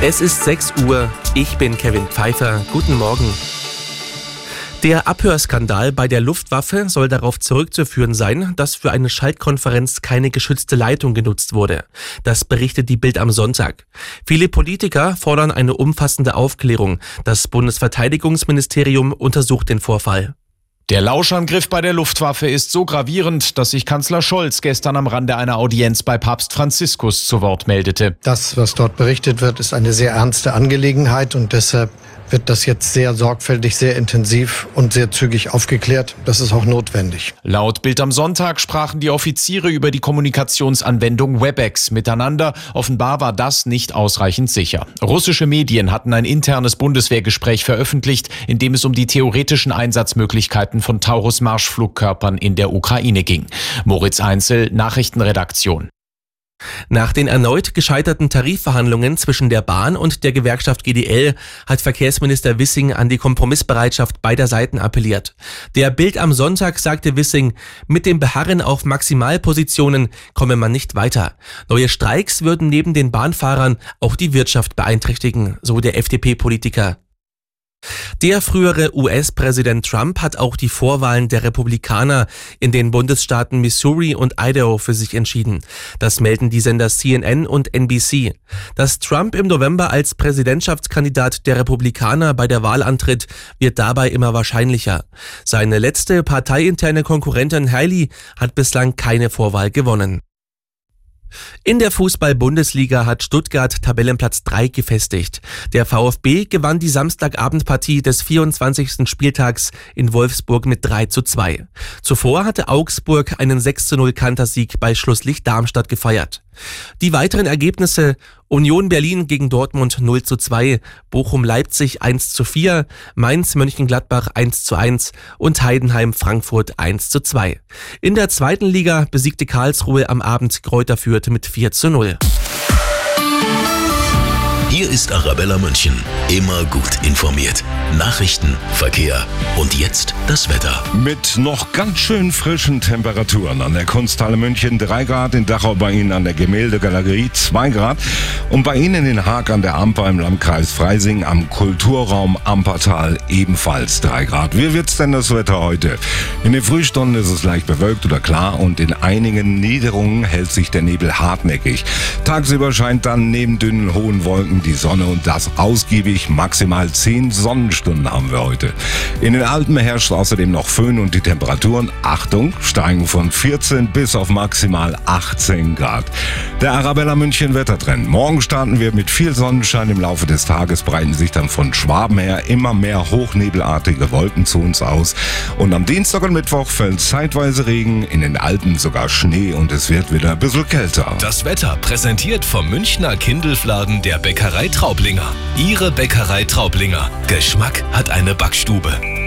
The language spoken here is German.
Es ist 6 Uhr. Ich bin Kevin Pfeiffer. Guten Morgen. Der Abhörskandal bei der Luftwaffe soll darauf zurückzuführen sein, dass für eine Schaltkonferenz keine geschützte Leitung genutzt wurde. Das berichtet die Bild am Sonntag. Viele Politiker fordern eine umfassende Aufklärung. Das Bundesverteidigungsministerium untersucht den Vorfall. Der Lauschangriff bei der Luftwaffe ist so gravierend, dass sich Kanzler Scholz gestern am Rande einer Audienz bei Papst Franziskus zu Wort meldete. Das, was dort berichtet wird, ist eine sehr ernste Angelegenheit und deshalb wird das jetzt sehr sorgfältig, sehr intensiv und sehr zügig aufgeklärt. Das ist auch notwendig. Laut Bild am Sonntag sprachen die Offiziere über die Kommunikationsanwendung WebEx miteinander. Offenbar war das nicht ausreichend sicher. Russische Medien hatten ein internes Bundeswehrgespräch veröffentlicht, in dem es um die theoretischen Einsatzmöglichkeiten von Taurus-Marschflugkörpern in der Ukraine ging. Moritz Einzel, Nachrichtenredaktion. Nach den erneut gescheiterten Tarifverhandlungen zwischen der Bahn und der Gewerkschaft GDL hat Verkehrsminister Wissing an die Kompromissbereitschaft beider Seiten appelliert. Der Bild am Sonntag sagte Wissing, mit dem Beharren auf Maximalpositionen komme man nicht weiter. Neue Streiks würden neben den Bahnfahrern auch die Wirtschaft beeinträchtigen, so der FDP-Politiker. Der frühere US-Präsident Trump hat auch die Vorwahlen der Republikaner in den Bundesstaaten Missouri und Idaho für sich entschieden. Das melden die Sender CNN und NBC. Dass Trump im November als Präsidentschaftskandidat der Republikaner bei der Wahl antritt, wird dabei immer wahrscheinlicher. Seine letzte parteiinterne Konkurrentin Haley hat bislang keine Vorwahl gewonnen. In der Fußball-Bundesliga hat Stuttgart Tabellenplatz 3 gefestigt. Der VfB gewann die Samstagabendpartie des 24. Spieltags in Wolfsburg mit 3 zu 2. Zuvor hatte Augsburg einen 6 zu 0 Kantersieg bei Schlusslicht Darmstadt gefeiert. Die weiteren Ergebnisse Union Berlin gegen Dortmund 0 zu 2, Bochum Leipzig 1 zu 4, Mainz Mönchengladbach 1 zu 1 und Heidenheim Frankfurt 1 zu 2. In der zweiten Liga besiegte Karlsruhe am Abend Kräuter Fürth mit 4 zu 0. Hier ist Arabella München. Immer gut informiert. Nachrichten, Verkehr und jetzt das Wetter. Mit noch ganz schön frischen Temperaturen an der Kunsthalle München 3 Grad, in Dachau bei Ihnen an der Gemäldegalerie 2 Grad und bei Ihnen in Haag an der Amper im Landkreis Freising am Kulturraum Ampertal ebenfalls 3 Grad. Wie wird's denn das Wetter heute? In den Frühstunden ist es leicht bewölkt oder klar und in einigen Niederungen hält sich der Nebel hartnäckig. Tagsüber scheint dann neben dünnen hohen Wolken die Sonne und das ausgiebig. Maximal 10 Sonnenstunden haben wir heute. In den Alpen herrscht außerdem noch Föhn und die Temperaturen, Achtung, steigen von 14 bis auf maximal 18 Grad. Der Arabella München Wettertrend. Morgen starten wir mit viel Sonnenschein. Im Laufe des Tages breiten sich dann von Schwaben her immer mehr hochnebelartige Wolken zu uns aus. Und am Dienstag und Mittwoch fällt zeitweise Regen, in den Alpen sogar Schnee und es wird wieder ein bisschen kälter. Das Wetter präsentiert vom Münchner Kindelfladen der Bäckerei Traublinger. Ihre Bäckerei Traublinger. Geschmack hat eine Backstube.